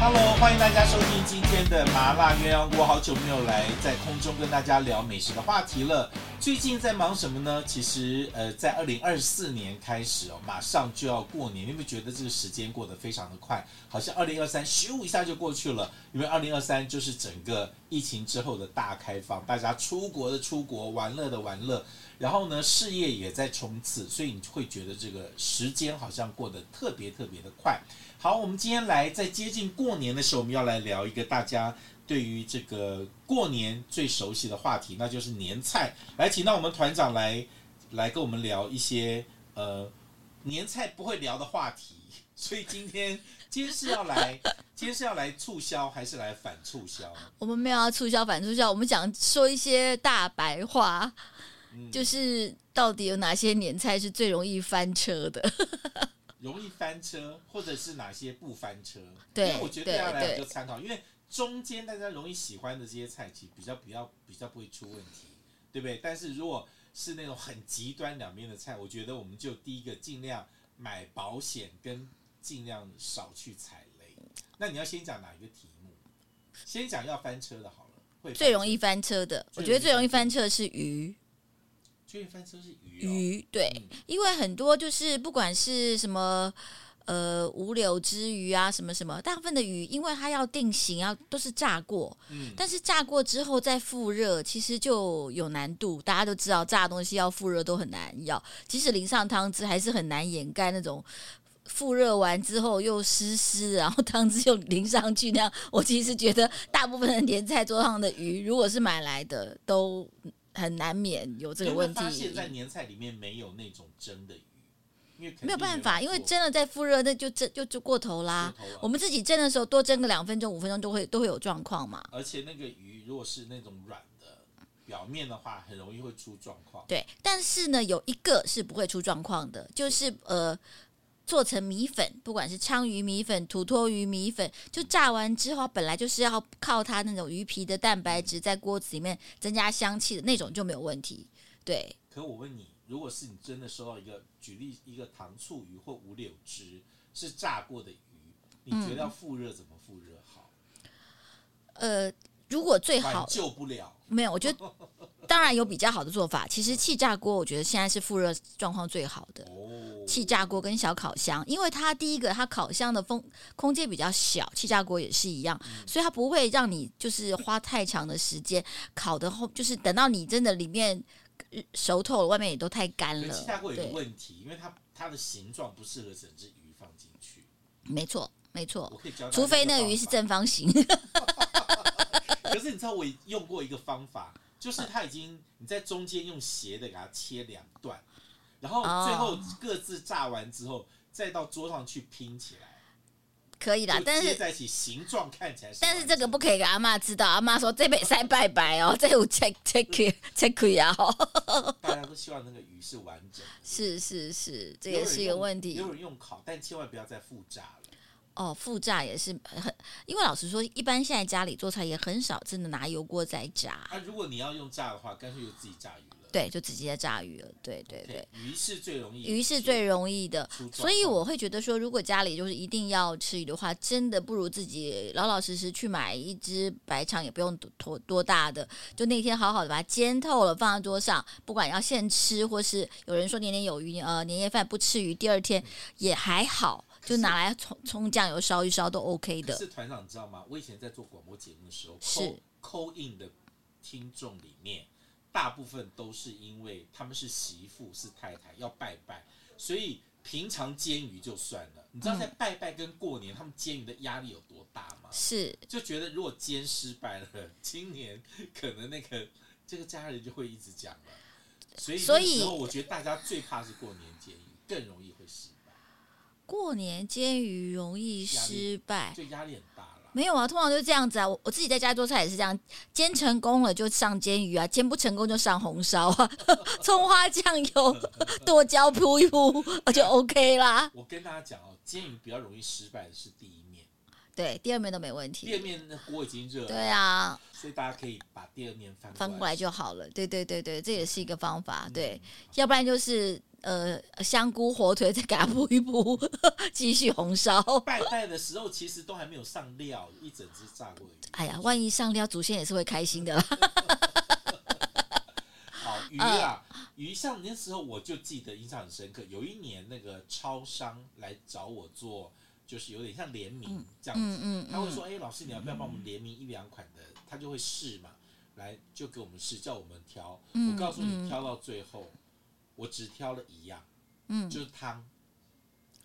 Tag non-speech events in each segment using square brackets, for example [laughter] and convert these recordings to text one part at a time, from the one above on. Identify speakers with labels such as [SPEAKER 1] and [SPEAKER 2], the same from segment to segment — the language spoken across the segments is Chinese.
[SPEAKER 1] Hello，欢迎大家收听今天的麻辣鸳鸯锅。好久没有来在空中跟大家聊美食的话题了。最近在忙什么呢？其实，呃，在二零二四年开始哦，马上就要过年，你有没有觉得这个时间过得非常的快？好像二零二三咻一下就过去了。因为二零二三就是整个疫情之后的大开放，大家出国的出国，玩乐的玩乐，然后呢，事业也在冲刺，所以你会觉得这个时间好像过得特别特别的快。好，我们今天来在接近过年的时候，我们要来聊一个大家。对于这个过年最熟悉的话题，那就是年菜。来，请到我们团长来，来跟我们聊一些呃年菜不会聊的话题。所以今天，今天是要来，今天是要来促销还是来反促销？
[SPEAKER 2] 我们没有要促销反促销，我们讲说一些大白话，嗯、就是到底有哪些年菜是最容易翻车的？
[SPEAKER 1] 容易翻车，或者是哪些不翻车？
[SPEAKER 2] 对，
[SPEAKER 1] 因为我觉得大家来就参考，因为。中间大家容易喜欢的这些菜，其实比较比较比较不会出问题，对不对？但是如果是那种很极端两边的菜，我觉得我们就第一个尽量买保险，跟尽量少去踩雷。那你要先讲哪一个题目？先讲要翻车的好了。会
[SPEAKER 2] 最容易翻车的，我觉得最容易翻车的是鱼。
[SPEAKER 1] 最容易翻车是鱼哦。
[SPEAKER 2] 鱼，对，嗯，因为很多就是不管是什么。呃，五柳之鱼啊，什么什么，大部分的鱼，因为它要定型，要都是炸过，嗯，但是炸过之后再复热，其实就有难度。大家都知道，炸东西要复热都很难要，即使淋上汤汁，还是很难掩盖那种复热完之后又湿湿，然后汤汁又淋上去那样。我其实觉得，大部分的年菜桌上的鱼，如果是买来的，都很难免有这个问题。
[SPEAKER 1] 现在年菜里面没有那种蒸的鱼。
[SPEAKER 2] 没有办法，因为蒸了再复热，那就蒸就就过头啦。我们自己蒸的时候，多蒸个两分钟、五分钟都会都会有状况嘛。
[SPEAKER 1] 而且那个鱼如果是那种软的表面的话，很容易会出状况。
[SPEAKER 2] 对，但是呢，有一个是不会出状况的，就是呃，做成米粉，不管是鲳鱼米粉、土托鱼米粉，就炸完之后，本来就是要靠它那种鱼皮的蛋白质在锅子里面增加香气的那种就没有问题。对。
[SPEAKER 1] 可我问你。如果是你真的收到一个举例一个糖醋鱼或五柳汁是炸过的鱼，你觉得要复热怎么复热好？
[SPEAKER 2] 呃，如果最好
[SPEAKER 1] 救不了，
[SPEAKER 2] 没有，我觉得 [laughs] 当然有比较好的做法。其实气炸锅我觉得现在是复热状况最好的。哦，气炸锅跟小烤箱，因为它第一个它烤箱的风空间比较小，气炸锅也是一样，嗯，所以它不会让你就是花太长的时间烤的后，就是等到你真的里面。熟透了，外面也都太干了。
[SPEAKER 1] 气炸锅有个问题，因为它它的形状不适合整只鱼放进去。
[SPEAKER 2] 没错，没错。除非那个鱼是正方形。[laughs]
[SPEAKER 1] 可是你知道我用过一个方法，就是它已经你在中间用斜的给它切两段，然后最后各自炸完之后，再到桌上去拼起来。
[SPEAKER 2] 可以啦，但是
[SPEAKER 1] 在一起形状看起来，
[SPEAKER 2] 但是这个不可以给阿妈知道。阿妈说这杯塞拜拜哦，这有 check check check 啊。
[SPEAKER 1] 大家都希望那个鱼是完整的。
[SPEAKER 2] 是是是，这也是一个问题。
[SPEAKER 1] 有人用烤，但千万不要再复炸了。
[SPEAKER 2] 哦，复炸也是很，因为老实说，一般现在家里做菜也很少真的拿油锅在炸。
[SPEAKER 1] 啊，如果你要用炸的话，干脆就自己炸鱼
[SPEAKER 2] 了。对，就直接炸鱼了。对对对
[SPEAKER 1] ，okay, 鱼是最容易，
[SPEAKER 2] 鱼是最容易的，所以我会觉得说，如果家里就是一定要吃鱼的话，真的不如自己老老实实去买一只白肠，也不用多多大的，就那天好好的把它煎透了，放在桌上，不管要现吃或是有人说年年有余，呃，年夜饭不吃鱼，第二天也还好，就拿来葱葱酱油烧一烧都 OK 的。
[SPEAKER 1] 是团长，你知道吗？我以前在做广播节目的时候，是 call in 的听众里面。大部分都是因为他们是媳妇是太太要拜拜，所以平常煎鱼就算了。你知道在拜拜跟过年，他们煎鱼的压力有多大吗？
[SPEAKER 2] 是
[SPEAKER 1] 就觉得如果煎失败了，今年可能那个这个家人就会一直讲了。所以所以我觉得大家最怕是过年煎鱼，更容易会失败。
[SPEAKER 2] 过年煎鱼容易失败，
[SPEAKER 1] 就压力很大
[SPEAKER 2] 了。没有啊，通常就是这样子啊。我我自己在家做菜也是这样，煎成功了就上煎鱼啊，煎不成功就上红烧啊，[laughs] 葱花酱油、[laughs] 剁椒铺一铺，[laughs] 就 OK 啦。
[SPEAKER 1] 我跟大家讲哦，煎鱼比较容易失败的是第一面，
[SPEAKER 2] 对，第二面都没问题。
[SPEAKER 1] 第二面那锅已经热了。
[SPEAKER 2] 对啊，
[SPEAKER 1] 所以大家可以把第二面翻
[SPEAKER 2] 翻过来就好了。对对对对，这也是一个方法。
[SPEAKER 1] 嗯、
[SPEAKER 2] 对，要不然就是呃香菇火腿再给它铺一铺，[laughs] 继续红烧。
[SPEAKER 1] 拜拜的时候其实都还没有上料，一整只炸过。
[SPEAKER 2] 哎呀，万一上料，祖先也是会开心的。[laughs]
[SPEAKER 1] 好鱼啊，鱼像那时候我就记得印象很深刻。有一年那个超商来找我做。就是有点像联名这样子，嗯嗯嗯、他会说：“哎、欸，老师，你要不要帮我们联名一两款的？”他就会试嘛，来就给我们试，叫我们挑。嗯、我告诉你，挑到最后，嗯、我只挑了一样，嗯、就是汤。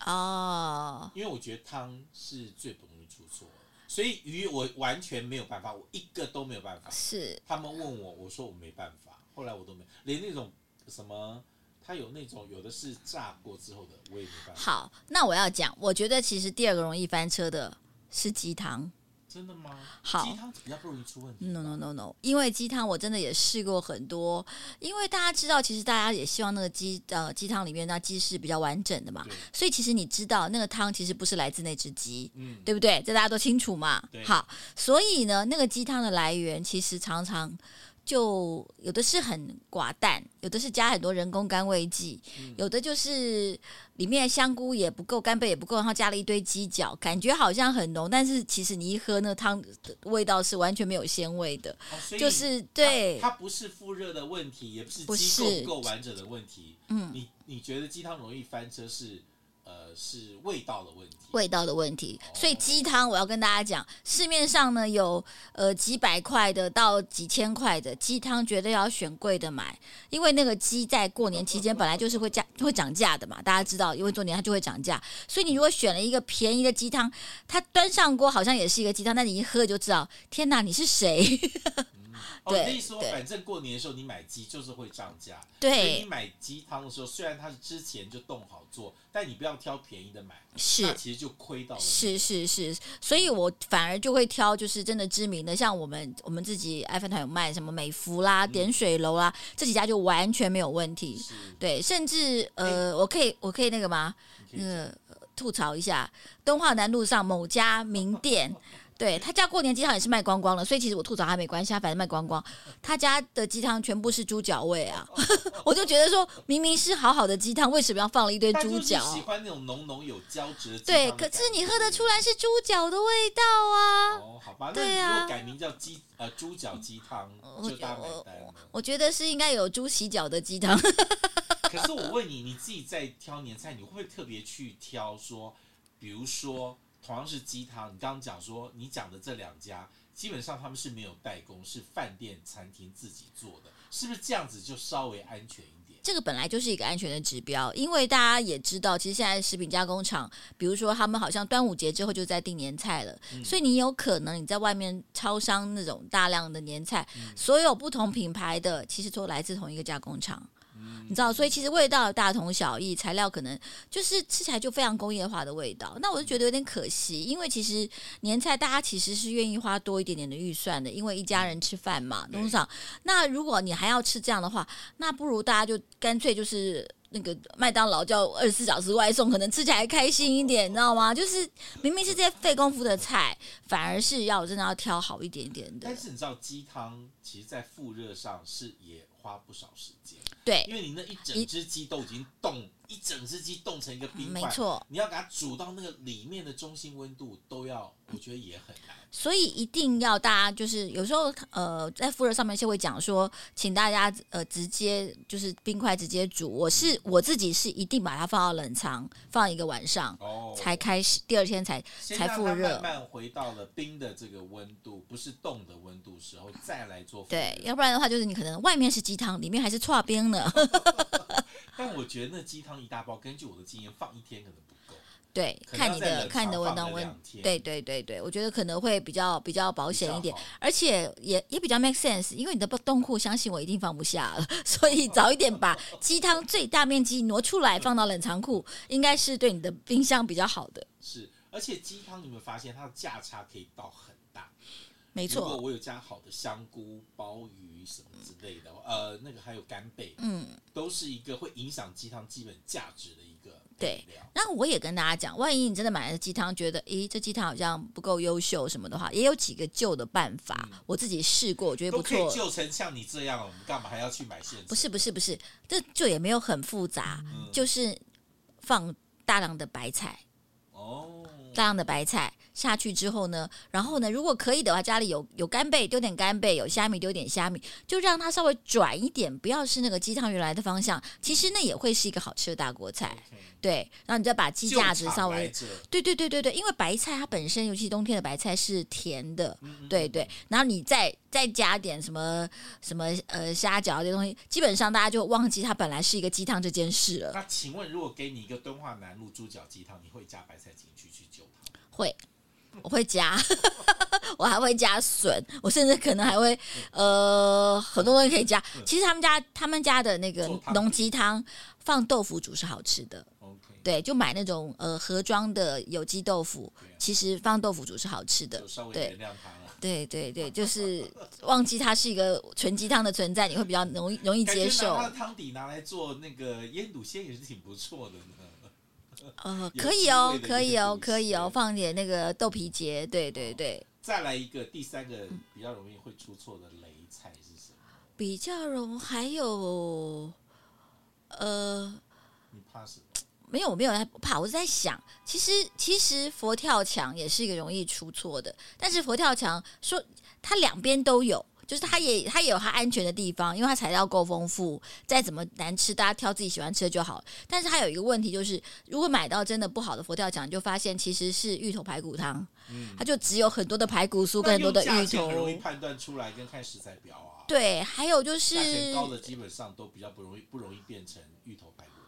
[SPEAKER 2] 哦，
[SPEAKER 1] 因为我觉得汤是最不容易出错，所以鱼我完全没有办法，我一个都没有办法。
[SPEAKER 2] 是
[SPEAKER 1] 他们问我，我说我没办法，后来我都没连那种什么。它有那种有的是炸过之后的，我也没办法。
[SPEAKER 2] 好，那我要讲，我觉得其实第二个容易翻车的是鸡汤。
[SPEAKER 1] 真的吗？
[SPEAKER 2] 好，
[SPEAKER 1] 鸡汤比较不容易出问题。
[SPEAKER 2] No no no no，因为鸡汤我真的也试过很多，因为大家知道，其实大家也希望那个鸡呃鸡汤里面那鸡是比较完整的嘛，所以其实你知道那个汤其实不是来自那只鸡，嗯，对不对？这大家都清楚嘛。好，所以呢，那个鸡汤的来源其实常常。就有的是很寡淡，有的是加很多人工甘味剂，嗯、有的就是里面香菇也不够，干贝也不够，然后加了一堆鸡脚，感觉好像很浓，但是其实你一喝那汤的味道是完全没有鲜味的，
[SPEAKER 1] 哦、
[SPEAKER 2] 就是对。
[SPEAKER 1] 它，它不是复热的问题，也不是鸡够不够完整的问题，嗯，你你觉得鸡汤容易翻车是？呃，是味道的问题，
[SPEAKER 2] 味道的问题。所以鸡汤，我要跟大家讲，市面上呢有呃几百块的到几千块的鸡汤，绝对要选贵的买，因为那个鸡在过年期间本来就是会价会涨价的嘛，大家知道，因为过年它就会涨价。所以你如果选了一个便宜的鸡汤，它端上锅好像也是一个鸡汤，但你一喝就知道，天哪，你是
[SPEAKER 1] 谁？对，反正过年的时候你买鸡就是会涨价。
[SPEAKER 2] 对，
[SPEAKER 1] 所以你买鸡汤的时候，虽然它是之前就冻好做，但你不要挑便宜的买，
[SPEAKER 2] 是，
[SPEAKER 1] 那其实就亏到了。
[SPEAKER 2] 是是是，所以我反而就会挑就是真的知名的，像我们我们自己爱饭团有卖什么美孚啦、点水楼啦，嗯、这几家就完全没有问题。对，甚至呃，欸、我可以我可以那个吗？那个吐槽一下，敦化南路上某家名店。[laughs] 对，他家过年鸡汤也是卖光光了，所以其实我吐槽他没关系，他反正卖光光。他家的鸡汤全部是猪脚味啊，[laughs] 我就觉得说明明是好好的鸡汤，为什么要放了一堆猪脚？
[SPEAKER 1] 喜欢那种浓浓有胶质的。
[SPEAKER 2] 对，可是你喝得出来是猪脚的味道啊。
[SPEAKER 1] 哦，好吧，对啊，那如果改名叫鸡呃猪脚鸡汤，就大买单了。
[SPEAKER 2] 我觉得是应该有猪洗脚的鸡汤。[laughs]
[SPEAKER 1] 可是我问你，你自己在挑年菜，你会不会特别去挑说，比如说？同样是鸡汤，你刚刚讲说你讲的这两家，基本上他们是没有代工，是饭店餐厅自己做的，是不是这样子就稍微安全一点？
[SPEAKER 2] 这个本来就是一个安全的指标，因为大家也知道，其实现在食品加工厂，比如说他们好像端午节之后就在订年菜了，嗯、所以你有可能你在外面超商那种大量的年菜，嗯、所有不同品牌的其实都来自同一个加工厂。你知道，所以其实味道大同小异，材料可能就是吃起来就非常工业化的味道。那我就觉得有点可惜，因为其实年菜大家其实是愿意花多一点点的预算的，因为一家人吃饭嘛，董事长。那如果你还要吃这样的话，那不如大家就干脆就是那个麦当劳叫二十四小时外送，可能吃起来开心一点，你知道吗？就是明明是这些费功夫的菜，反而是要真的要挑好一点点的。
[SPEAKER 1] 但是你知道鸡汤其实在复热上是也花不少时间。
[SPEAKER 2] 对，
[SPEAKER 1] 因为你那一整只鸡都已经冻，一,整只鸡冻成一个冰块，
[SPEAKER 2] 没错，
[SPEAKER 1] 你要给它煮到那个里面的中心温度都要，我觉得也很难。
[SPEAKER 2] 所以一定要大家就是有时候呃在复热上面就会讲说，请大家呃直接就是冰块直接煮。我是我自己是一定把它放到冷藏放一个晚上，哦，才开始第二天才才复热，
[SPEAKER 1] 慢慢回到了冰的这个温度，不是冻的温度时候再来做。
[SPEAKER 2] 对，要不然的话就是你可能外面是鸡汤，里面还是串冰呢。[laughs]
[SPEAKER 1] 但我觉得那鸡汤一大包，根据我的经验，放一天可能不够。
[SPEAKER 2] 对，看你的看你的温度温。对对对对，我觉得可能会比较比较保险一点，而且也也比较 make sense，因为你的冻库，相信我一定放不下了，[laughs] 所以早一点把鸡汤最大面积挪出来，放到冷藏库，应该是对你的冰箱比较好的。
[SPEAKER 1] 是，而且鸡汤你有没有发现它的价差可以到很大？
[SPEAKER 2] 没错，
[SPEAKER 1] 如果我有加好的香菇、鲍鱼什么之类的，呃，那个还有干贝，嗯，都是一个会影响鸡汤基本价值的一个。
[SPEAKER 2] 对，然后我也跟大家讲，万一你真的买了鸡汤，觉得咦这鸡汤好像不够优秀什么的话，也有几个旧的办法，嗯、我自己试过，我觉得不
[SPEAKER 1] 错。旧成像你这样，我们干嘛还要去买现成？
[SPEAKER 2] 不是不是不是，这就也没有很复杂，嗯、就是放大量的白菜。哦，大量的白菜。下去之后呢，然后呢，如果可以的话，家里有有干贝，丢点干贝；有虾米，丢点虾米，就让它稍微转一点，不要是那个鸡汤原来的方向。其实那也会是一个好吃的大锅菜。对，然后你再把鸡架子稍微，对对对对对，因为白菜它本身，尤其冬天的白菜是甜的，对对。然后你再再加点什么什么呃虾饺这些东西，基本上大家就忘记它本来是一个鸡汤这件事了。
[SPEAKER 1] 那请问，如果给你一个敦化南路猪脚鸡汤，你会加白菜进？
[SPEAKER 2] 会。我会加，[laughs] 我还会加笋，我甚至可能还会，呃，很多东西可以加。其实他们家他们家的那个浓鸡汤放豆腐煮是好吃的。对，就买那种呃盒装的有机豆腐，其实放豆腐煮是好吃的。对，对对对，就是 [laughs] 忘记它是一个纯鸡汤的存在，你会比较容易容易接受。
[SPEAKER 1] 它的汤底拿来做那个腌笃鲜也是挺不错的呢。
[SPEAKER 2] 呃，可以哦，可以哦，可以哦，放点那个豆皮结，对对对。
[SPEAKER 1] 再来一个，第三个比较容易会出错的雷菜是什么？
[SPEAKER 2] 比较容还有，呃，
[SPEAKER 1] 你怕什么？
[SPEAKER 2] 没有，我没有在怕，我是在想，其实其实佛跳墙也是一个容易出错的，但是佛跳墙说它两边都有。就是它也它也有它安全的地方，因为它材料够丰富，再怎么难吃，大家挑自己喜欢吃的就好。但是它有一个问题，就是如果买到真的不好的佛跳墙，就发现其实是芋头排骨汤，嗯，它就只有很多的排骨酥跟很多的芋头，
[SPEAKER 1] 很容易判断出来跟看食材表啊。
[SPEAKER 2] 对，还有就是价
[SPEAKER 1] 钱高的基本上都比较不容易不容易变成芋头排骨汤，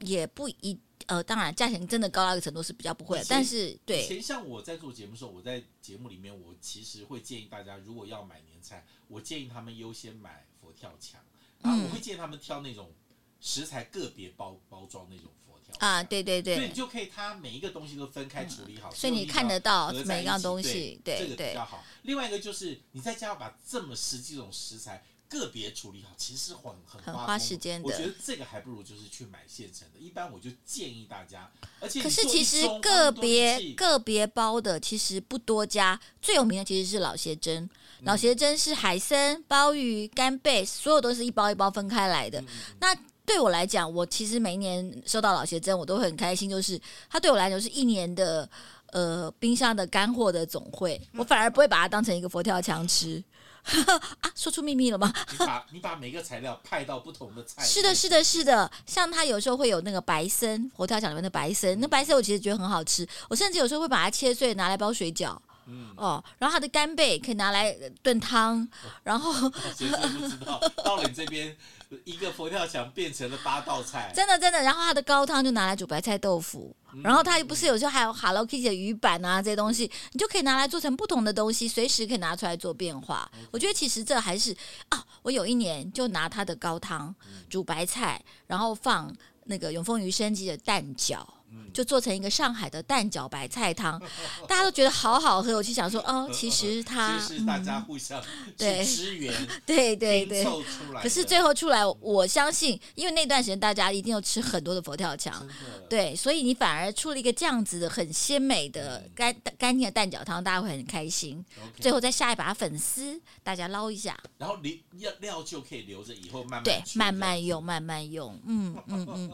[SPEAKER 2] 也不一。呃，当然，价钱真的高到一个程度是比较不会的，但是对。
[SPEAKER 1] 以前像我在做节目的时候，我在节目里面，我其实会建议大家，如果要买年菜，我建议他们优先买佛跳墙，啊，我会建议他们挑那种食材个别包包装那种佛跳墙啊，
[SPEAKER 2] 对对对，
[SPEAKER 1] 所以你就可以它每一个东西都分开处理好，嗯、
[SPEAKER 2] 所以你看得到每一样东西，对，
[SPEAKER 1] 对这个比较好。另外一个就是你在家把这么十几种食材。个别处理好，其实很很花，
[SPEAKER 2] 很花时间的。
[SPEAKER 1] 我觉得这个还不如就是去买现成的。一般我就建议大家，而且
[SPEAKER 2] 可是其实个别个别包的其实不多家，最有名的其实是老协珍。老协珍是海参、鲍鱼、干贝，所有都是一包一包分开来的。嗯、那对我来讲，我其实每一年收到老协珍，我都会很开心，就是它对我来讲是一年的呃冰箱的干货的总汇，我反而不会把它当成一个佛跳墙吃。[laughs] 啊，说出秘密了吗？
[SPEAKER 1] 你把你把每个材料派到不同的菜。
[SPEAKER 2] 是的，是的，是的。像它有时候会有那个白参，佛跳墙里面的白参，那白参我其实觉得很好吃。我甚至有时候会把它切碎，拿来包水饺。嗯哦，然后它的干贝可以拿来炖汤。然后，
[SPEAKER 1] 谁都不知道到了你这边。一个佛跳墙变成了八道菜，
[SPEAKER 2] 真的真的。然后它的高汤就拿来煮白菜豆腐，嗯、然后它又不是有时候还有 Hello Kitty 的鱼板啊这些东西，你就可以拿来做成不同的东西，随时可以拿出来做变化。我觉得其实这还是啊，我有一年就拿它的高汤煮白菜，然后放那个永丰鱼生鸡的蛋饺。就做成一个上海的蛋饺白菜汤，[laughs] 大家都觉得好好喝。我就想说，哦，其实它
[SPEAKER 1] 其实大家互相对。支援，[laughs]
[SPEAKER 2] 对对对。可是最后出来，我相信，因为那段时间大家一定要吃很多的佛跳墙，对，所以你反而出了一个这样子的很鲜美的干干净的蛋饺汤，大家会很开心。最后再下一把粉丝，大家捞一下，
[SPEAKER 1] 然后料料就可以留着以后慢慢
[SPEAKER 2] 对慢慢用慢慢用，嗯嗯嗯。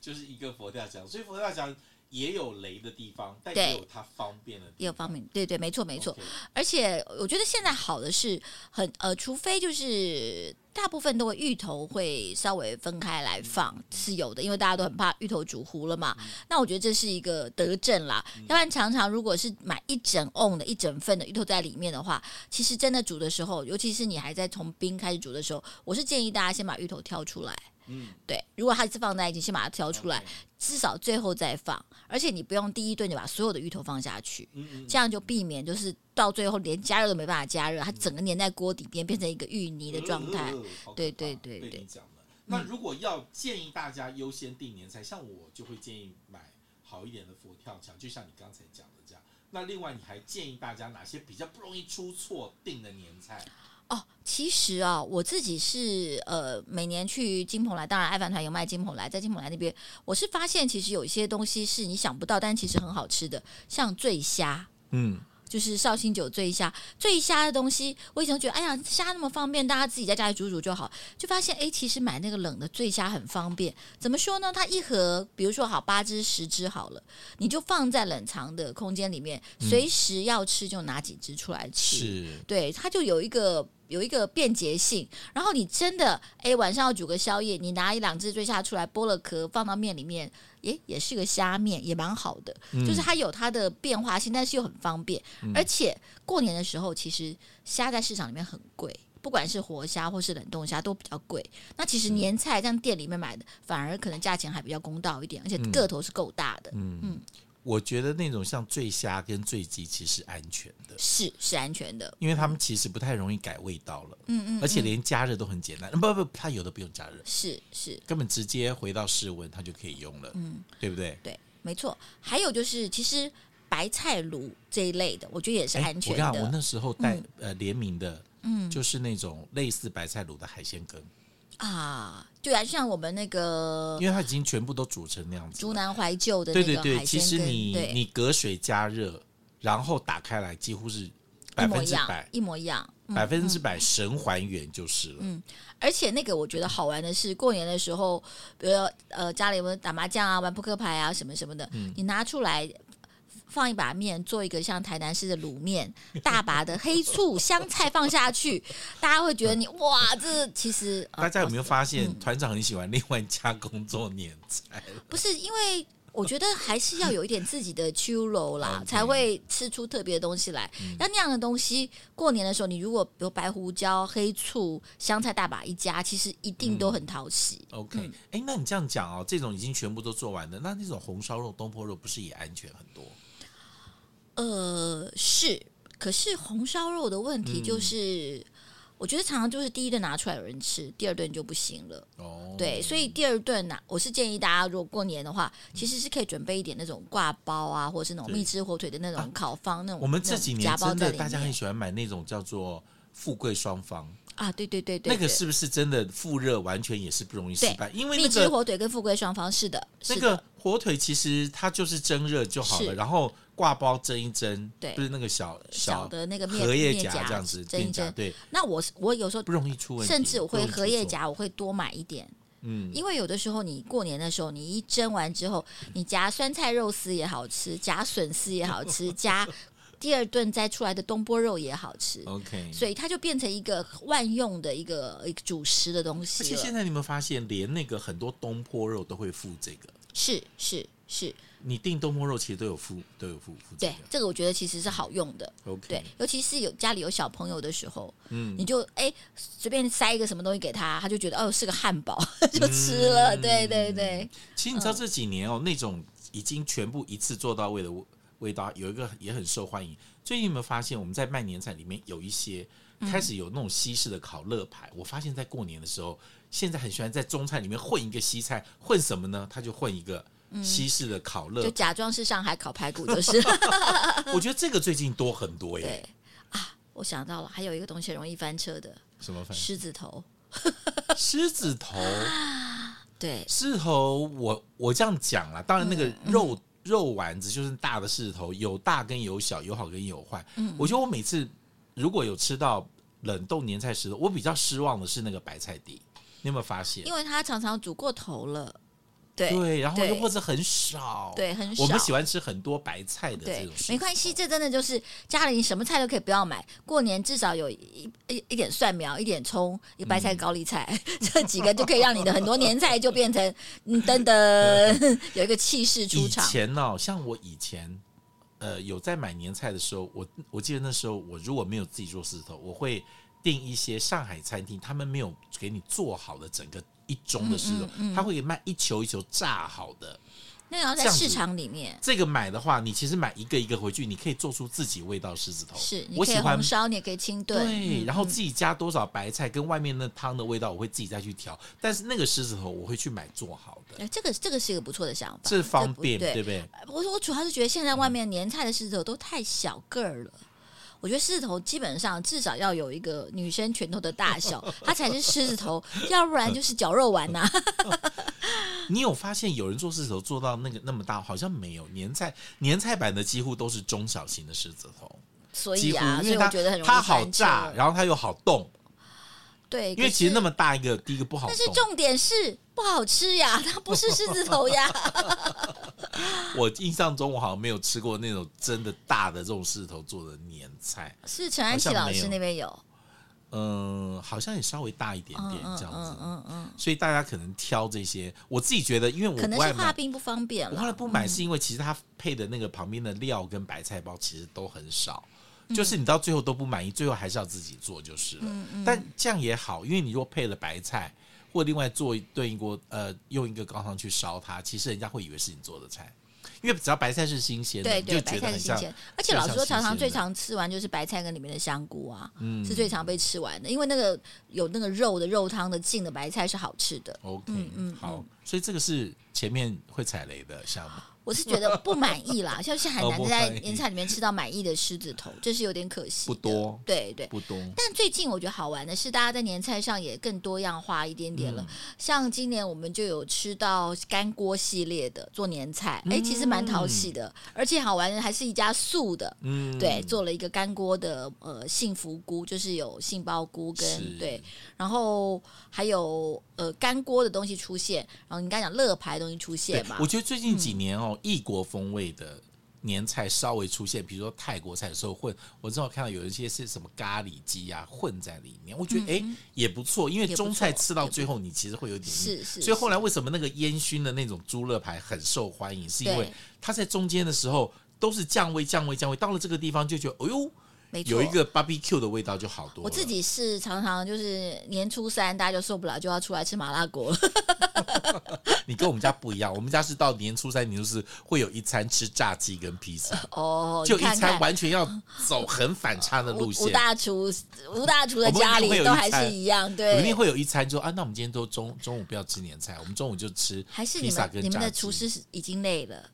[SPEAKER 1] 就是一个佛跳墙，所以佛跳墙也有雷的地方，但也有它方便的地方，
[SPEAKER 2] 也有方便，对对，没错没错。而且我觉得现在好的是很呃，除非就是大部分都会芋头会稍微分开来放，嗯、是有的，因为大家都很怕芋头煮糊了嘛。嗯、那我觉得这是一个德政啦。嗯、要不然常常如果是买一整瓮的一整份的芋头在里面的话，其实真的煮的时候，尤其是你还在从冰开始煮的时候，我是建议大家先把芋头挑出来。嗯，对，如果它是放在一起，先把它挑出来.至少最后再放。而且你不用第一顿就把所有的芋头放下去，嗯嗯，这样就避免就是到最后连加热都没办法加热，它整个粘在锅底边，变成一个芋泥的状态。对
[SPEAKER 1] 对对对。那如果要建议大家优先订年菜，像我就会建议买好一点的佛跳墙，就像你刚才讲的这样。那另外你还建议大家哪些比较不容易出错订的年菜？
[SPEAKER 2] 哦，其实啊、哦，我自己是呃，每年去金蓬莱，当然爱饭团有卖金蓬莱，在金蓬莱那边，我是发现其实有一些东西是你想不到，但其实很好吃的，像醉虾，嗯。就是绍兴酒醉虾，醉虾的东西，我以前觉得，哎呀，虾那么方便，大家自己在家里煮煮就好。就发现，哎，其实买那个冷的醉虾很方便。怎么说呢？它一盒，比如说好八只、十只好了，你就放在冷藏的空间里面，随时要吃就拿几只出来吃。是，对，它就有一个。有一个便捷性，然后你真的哎，晚上要煮个宵夜，你拿一两只醉虾出来，剥了壳放到面里面，诶，也是个虾面，也蛮好的。嗯、就是它有它的变化性，但是又很方便。嗯、而且过年的时候，其实虾在市场里面很贵，不管是活虾或是冷冻虾都比较贵。那其实年菜像店里面买的，反而可能价钱还比较公道一点，而且个头是够大的。嗯。嗯
[SPEAKER 1] 我觉得那种像醉虾跟醉鸡其实是安全的，
[SPEAKER 2] 是是安全的，
[SPEAKER 1] 因为他们其实不太容易改味道了，嗯嗯，而且连加热都很简单，不不，它有的不用加热，
[SPEAKER 2] 是是，
[SPEAKER 1] 根本直接回到室温它就可以用了，嗯，对不对？
[SPEAKER 2] 对，没错。还有就是，其实白菜卤这一类的，我觉得也是安全的。
[SPEAKER 1] 我我那时候带呃联名的，嗯，就是那种类似白菜卤的海鲜羹。
[SPEAKER 2] 啊，对啊，像我们那个，
[SPEAKER 1] 因为它已经全部都煮成那样子，
[SPEAKER 2] 竹南怀旧的那个
[SPEAKER 1] 对对对，其实你你隔水加热，然后打开来，几乎是百分之百
[SPEAKER 2] 一模一样，
[SPEAKER 1] 百分之百神还原就是了。
[SPEAKER 2] 嗯，而且那个我觉得好玩的是，过年的时候，比如说呃家里有没有打麻将啊、玩扑克牌啊什么什么的，嗯、你拿出来。放一把面，做一个像台南式的卤面，[laughs] 大把的黑醋、香菜放下去，[laughs] 大家会觉得你哇，这其实
[SPEAKER 1] 大家有没有发现，嗯、团长很喜欢另外加工作年菜？
[SPEAKER 2] 不是，因为我觉得还是要有一点自己的秋楼啦，才会吃出特别的东西来。要那样的东西，过年的时候，你如果有白胡椒、黑醋、香菜大把一加，其实一定都很讨喜。
[SPEAKER 1] 嗯、OK，哎、欸，那你这样讲哦，这种已经全部都做完了，那那种红烧肉、东坡肉不是也安全很多？
[SPEAKER 2] 呃，是，可是红烧肉的问题就是，嗯、我觉得常常就是第一顿拿出来有人吃，第二顿就不行了。哦，对，所以第二顿呢，我是建议大家，如果过年的话，其实是可以准备一点那种挂包啊，或者是那种蜜汁火腿的那种烤方，啊、那种。
[SPEAKER 1] 我们这几年真的大家很喜欢买那种叫做富贵双方
[SPEAKER 2] 啊，对对对对，
[SPEAKER 1] 那个是不是真的复热完全也是不容易失败？因为、那个、
[SPEAKER 2] 蜜汁火腿跟富贵双方是的，是的
[SPEAKER 1] 那个火腿其实它就是蒸热就好了，然后。挂包蒸一蒸，对，不是那个小
[SPEAKER 2] 小的那个面
[SPEAKER 1] 荷叶夹这样子
[SPEAKER 2] 蒸一蒸，
[SPEAKER 1] 对。
[SPEAKER 2] 那我我有时候
[SPEAKER 1] 不容易出问题，
[SPEAKER 2] 甚至我会荷叶夹我会多买一点，嗯，因为有的时候你过年的时候你一蒸完之后，[laughs] 你夹酸菜肉丝也好吃，夹笋丝也好吃，[laughs] 夹第二顿再出来的东坡肉也好吃，OK，所以它就变成一个万用的一个一个主食的东西。
[SPEAKER 1] 而且现在你有没有发现，连那个很多东坡肉都会附这个？
[SPEAKER 2] 是是是。
[SPEAKER 1] 你订东坡肉其实都有附都有附附
[SPEAKER 2] 对，这个我觉得其实是好用的。OK，对，尤其是有家里有小朋友的时候，嗯，你就哎随便塞一个什么东西给他，他就觉得哦是个汉堡，[laughs] 就吃了。嗯、对对对。
[SPEAKER 1] 其实你知道这几年哦，嗯、那种已经全部一次做到位的味道，有一个也很受欢迎。最近有没有发现我们在卖年菜里面有一些开始有那种西式的烤乐排？嗯、我发现在过年的时候，现在很喜欢在中餐里面混一个西菜，混什么呢？他就混一个。西式的烤乐，
[SPEAKER 2] 就假装是上海烤排骨，就是。[laughs]
[SPEAKER 1] 我觉得这个最近多很多耶。
[SPEAKER 2] 对啊，我想到了，还有一个东西容易翻车的，
[SPEAKER 1] 什么翻？
[SPEAKER 2] 狮子头。[laughs]
[SPEAKER 1] 狮子头。[laughs]
[SPEAKER 2] 对，
[SPEAKER 1] 狮子头，我我这样讲啦。当然，那个肉、嗯、肉丸子就是大的狮子头，有大跟有小，有好跟有坏。嗯，我觉得我每次如果有吃到冷冻年菜狮子，我比较失望的是那个白菜底。你有没有发现？
[SPEAKER 2] 因为它常常煮过头了。
[SPEAKER 1] 对，对，然后又或者很少，
[SPEAKER 2] 对，很少。
[SPEAKER 1] 我们喜欢吃很多白菜的这种，
[SPEAKER 2] 没关系，这真的就是家里什么菜都可以不要买，过年至少有一一一点蒜苗，一点葱，一白菜高丽菜，嗯、[laughs] 这几个就可以让你的很多年菜就变成嗯噔噔，[laughs] 有一个气势出场。
[SPEAKER 1] 以前呢、哦，像我以前呃有在买年菜的时候，我我记得那时候我如果没有自己做狮子头，我会订一些上海餐厅，他们没有给你做好的整个。一盅的狮子头，他会卖一球一球炸好的。
[SPEAKER 2] 那要在市场里面，
[SPEAKER 1] 这个买的话，你其实买一个一个回去，你可以做出自己味道狮子头。
[SPEAKER 2] 是，我喜欢红烧，你也可以清炖。
[SPEAKER 1] 对，然后自己加多少白菜，跟外面那汤的味道，我会自己再去调。但是那个狮子头，我会去买做好的。
[SPEAKER 2] 哎，这个这个是一个不错的想法，
[SPEAKER 1] 这方便，对不对？
[SPEAKER 2] 我说我主要是觉得现在外面年菜的狮子头都太小个儿了。我觉得狮子头基本上至少要有一个女生拳头的大小，[laughs] 它才是狮子头，要不然就是绞肉丸呐、啊。[laughs] [laughs]
[SPEAKER 1] 你有发现有人做狮子头做到那个那么大？好像没有，年菜年菜版的几乎都是中小型的狮子头。
[SPEAKER 2] 所以啊，所以我觉得很容易
[SPEAKER 1] 它好炸，然后它又好动。
[SPEAKER 2] 对，
[SPEAKER 1] 因为其实那么大一个，第一个不好动。
[SPEAKER 2] 但是重点是不好吃呀，它不是狮子头呀。[laughs]
[SPEAKER 1] 我印象中，我好像没有吃过那种真的大的这种狮子头做的年菜。
[SPEAKER 2] 是陈安琪老师那边有？
[SPEAKER 1] 嗯，好像也稍微大一点点这样子。嗯
[SPEAKER 2] 嗯嗯。
[SPEAKER 1] 所以大家可能挑这些，我自己觉得，因为我
[SPEAKER 2] 可能是画冰不方便。
[SPEAKER 1] 我后来不买，是因为其实它配的那个旁边的料跟白菜包其实都很少。就是你到最后都不满意，最后还是要自己做就是了。嗯嗯、但这样也好，因为你如果配了白菜，或另外做炖一锅，呃，用一个高汤去烧它，其实人家会以为是你做的菜，因为只要白菜是新鲜的，
[SPEAKER 2] 对对，
[SPEAKER 1] 就觉得很像。
[SPEAKER 2] 白菜是新鲜，而且老实说，常常最常吃完就是白菜跟里面的香菇啊，嗯、是最常被吃完的，因为那个有那个肉的肉汤的浸的白菜是好吃的。
[SPEAKER 1] OK，嗯嗯，好，所以这个是前面会踩雷的项目。
[SPEAKER 2] 我是觉得不满意啦，像是很难在年菜里面吃到满意的狮子头，这是有点可惜。
[SPEAKER 1] 不多，
[SPEAKER 2] 对对，
[SPEAKER 1] 不多。
[SPEAKER 2] 但最近我觉得好玩的是，大家在年菜上也更多样化一点点了。嗯、像今年我们就有吃到干锅系列的做年菜，哎、嗯，其实蛮讨喜的，而且好玩的还是一家素的。嗯，对，做了一个干锅的呃幸福菇，就是有杏鲍菇跟对，然后还有呃干锅的东西出现，然后你刚才讲乐牌的东西出现嘛？
[SPEAKER 1] 我觉得最近几年哦。嗯异国风味的年菜稍微出现，比如说泰国菜的时候混，我正好看到有一些是什么咖喱鸡啊混在里面，我觉得哎、嗯、也不错，因为中菜吃到最后你其实会有点腻，是是，所以后来为什么那个烟熏的那种猪肋排很受欢迎，是因为它在中间的时候都是降味降味降味，到了这个地方就觉得哎呦。有一个 barbecue 的味道就好多。
[SPEAKER 2] 我自己是常常就是年初三大家就受不了，就要出来吃麻辣锅。[laughs]
[SPEAKER 1] 你跟我们家不一样，我们家是到年初三，你就是会有一餐吃炸鸡跟披萨。[laughs] 哦，就一餐完全要走很反差的路线。
[SPEAKER 2] 吴 [laughs] 大厨，吴大厨的家里都还是一样，对，
[SPEAKER 1] 一定会有一餐就啊，那我们今天都中中午不要吃年菜，我们中午就吃披萨跟炸鸡。
[SPEAKER 2] 你们的厨师已经累了。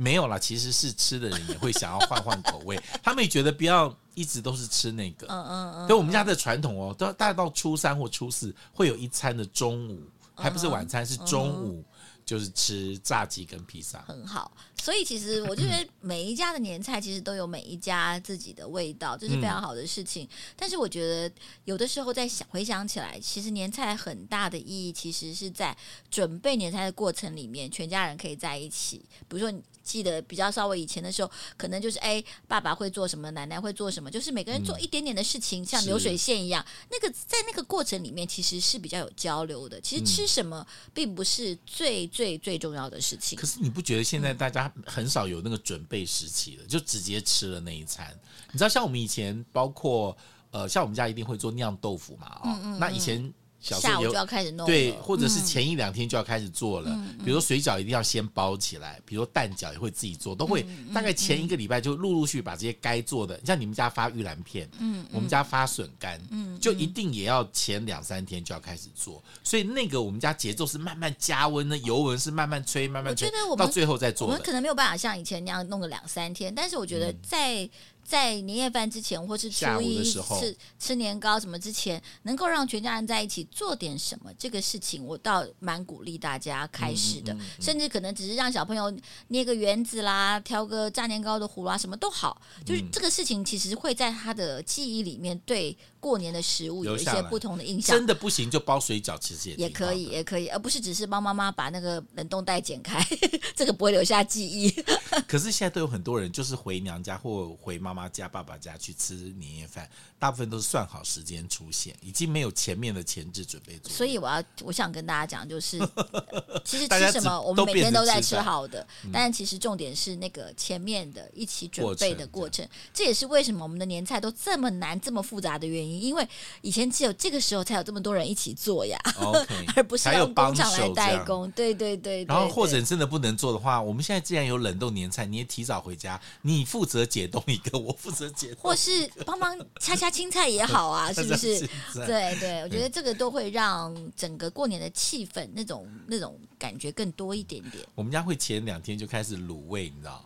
[SPEAKER 1] 没有啦，其实是吃的人也会想要换换口味，[laughs] 他们也觉得不要一直都是吃那个。嗯嗯嗯。对，我们家的传统哦，都大概到初三或初四会有一餐的中午，还不是晚餐，是中午。就是吃炸鸡跟披萨，
[SPEAKER 2] 很好。所以其实我就觉得 [laughs] 每一家的年菜其实都有每一家自己的味道，这是非常好的事情。嗯、但是我觉得有的时候在想回想起来，其实年菜很大的意义，其实是在准备年菜的过程里面，全家人可以在一起。比如说你记得比较稍微以前的时候，可能就是哎，爸爸会做什么，奶奶会做什么，就是每个人做一点点的事情，嗯、像流水线一样。那个在那个过程里面，其实是比较有交流的。其实吃什么并不是最。最最重要的事情。可
[SPEAKER 1] 是你不觉得现在大家很少有那个准备时期了，就直接吃了那一餐？你知道，像我们以前，包括呃，像我们家一定会做酿豆腐嘛，哦，嗯嗯嗯，那以前。小时候
[SPEAKER 2] 下午就要开始弄，
[SPEAKER 1] 对，或者是前一两天就要开始做了。嗯、比如说水饺一定要先包起来，比如说蛋饺也会自己做，都会大概前一个礼拜就陆陆续续把这些该做的，像你们家发玉兰片，嗯，我们家发笋干，嗯，就一定也要前两三天就要开始做。所以那个我们家节奏是慢慢加温的，油温是慢慢吹，慢慢吹，我觉得我们到最后再做。
[SPEAKER 2] 我们可能没有办法像以前那样弄个两三天，但是我觉得在。嗯在年夜饭之前，或是初一吃吃年糕什么之前，能够让全家人在一起做点什么，这个事情我倒蛮鼓励大家开始的。嗯嗯嗯、甚至可能只是让小朋友捏个圆子啦，挑个炸年糕的葫芦啊，什么都好。就是这个事情，其实会在他的记忆里面，对过年的食物有一些不同的印象。
[SPEAKER 1] 真的不行就包水饺，其实也
[SPEAKER 2] 也可以，也可以，而不是只是帮妈妈把那个冷冻袋剪开，[laughs] 这个不会留下记忆。[laughs]
[SPEAKER 1] 可是现在都有很多人就是回娘家或回妈妈。妈家、爸爸家去吃年夜饭，大部分都是算好时间出现，已经没有前面的前置准备做。
[SPEAKER 2] 所以我要，我想跟大家讲，就是 [laughs] 其实吃什么，我们每天都在吃好的，嗯、但其实重点是那个前面的一起准备的过程。这，这也是为什么我们的年菜都这么难、这么复杂的原因，因为以前只有这个时候才有这么多人一起做呀，Okay, [laughs] 而不是用工厂来代工。对对，对对对。
[SPEAKER 1] 然后或者真的不能做的话，我们现在既然有冷冻年菜，你也提早回家，你负责解冻一个。我负责解，
[SPEAKER 2] 或是帮忙掐掐青菜也好啊，[laughs] 是不是？对对，我觉得这个都会让整个过年的气氛那种那种感觉更多一点点。
[SPEAKER 1] 我们家会前两天就开始卤味，你知道，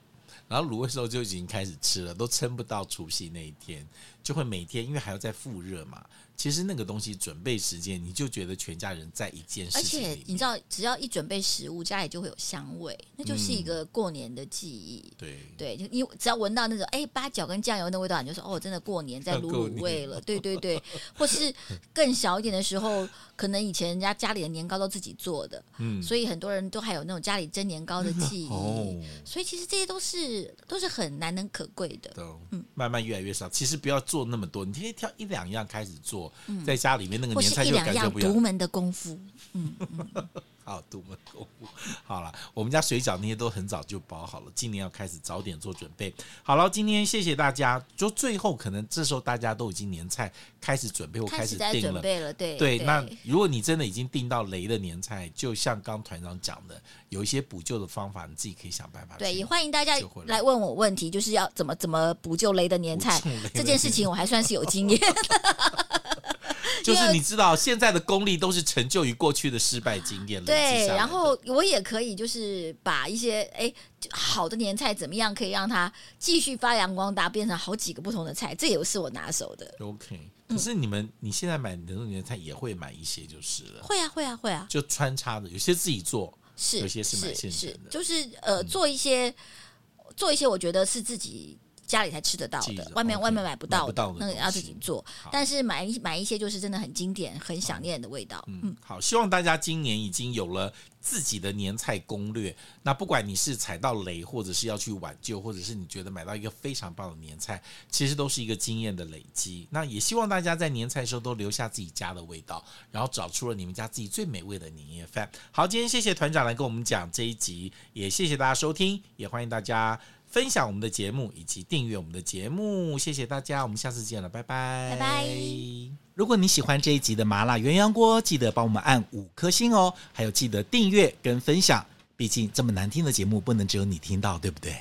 [SPEAKER 1] 然后卤味时候就已经开始吃了，都撑不到除夕那一天，就会每天因为还要再复热嘛。其实那个东西准备时间，你就觉得全家人在一件事情。
[SPEAKER 2] 而且你知道，只要一准备食物，家里就会有香味，那就是一个过年的记忆。
[SPEAKER 1] 对、
[SPEAKER 2] 嗯、对，就你只要闻到那种哎八角跟酱油的味道，你就说哦，真的过年在卤卤味了。[laughs] 对对对，或是更小一点的时候，可能以前人家家里的年糕都自己做的，嗯，所以很多人都还有那种家里蒸年糕的记忆。[laughs] 哦，所以其实这些都是都是很难能可贵的。
[SPEAKER 1] 嗯，慢慢越来越少。其实不要做那么多，你天天挑一两样开始做。在家里面那个年菜就感觉不一样，
[SPEAKER 2] 独门的功夫，嗯，嗯
[SPEAKER 1] 好，独门功夫，好了，我们家水饺那些都很早就包好了，今年要开始早点做准备。好了，今天谢谢大家，就最后可能这时候大家都已经年菜开始准备或开始订了，
[SPEAKER 2] 准备了，对
[SPEAKER 1] 对。那如果你真的已经订到雷的年菜，就像刚团长讲的，有一些补救的方法，你自己可以想办法。
[SPEAKER 2] 对，也欢迎大家来问我问题，就是要怎么怎么补救雷的年菜这件事情，我还算是有经验。[laughs] [laughs]
[SPEAKER 1] 就是你知道，现在的功力都是成就于过去的失败经验。
[SPEAKER 2] 对，然后我也可以就是把一些哎好的年菜怎么样可以让它继续发扬光大，变成好几个不同的菜，这也是我拿手的。
[SPEAKER 1] OK，可是你们、嗯、你现在买的年菜也会买一些就是了。
[SPEAKER 2] 会啊会啊会啊，
[SPEAKER 1] 就穿插的，有些自己做，
[SPEAKER 2] 是
[SPEAKER 1] 有些是买现成的，
[SPEAKER 2] 就是呃做一些、嗯、做一些，我觉得是自己。家里才吃得到的，外面外面买不到的，那个要自己做。但是买一买一些就是真的很经典、很想念的味道。嗯，
[SPEAKER 1] 嗯，好，希望大家今年已经有了自己的年菜攻略。那不管你是踩到雷，或者是要去挽救，或者是你觉得买到一个非常棒的年菜，其实都是一个经验的累积。那也希望大家在年菜的时候都留下自己家的味道，然后找出了你们家自己最美味的年夜饭。好，今天谢谢团长来跟我们讲这一集，也谢谢大家收听，也欢迎大家。分享我们的节目以及订阅我们的节目，谢谢大家，我们下次见了，拜拜，
[SPEAKER 2] 拜拜。
[SPEAKER 1] 如果你喜欢这一集的麻辣鸳鸯锅，记得帮我们按五颗星哦，还有记得订阅跟分享，毕竟这么难听的节目不能只有你听到，对不对？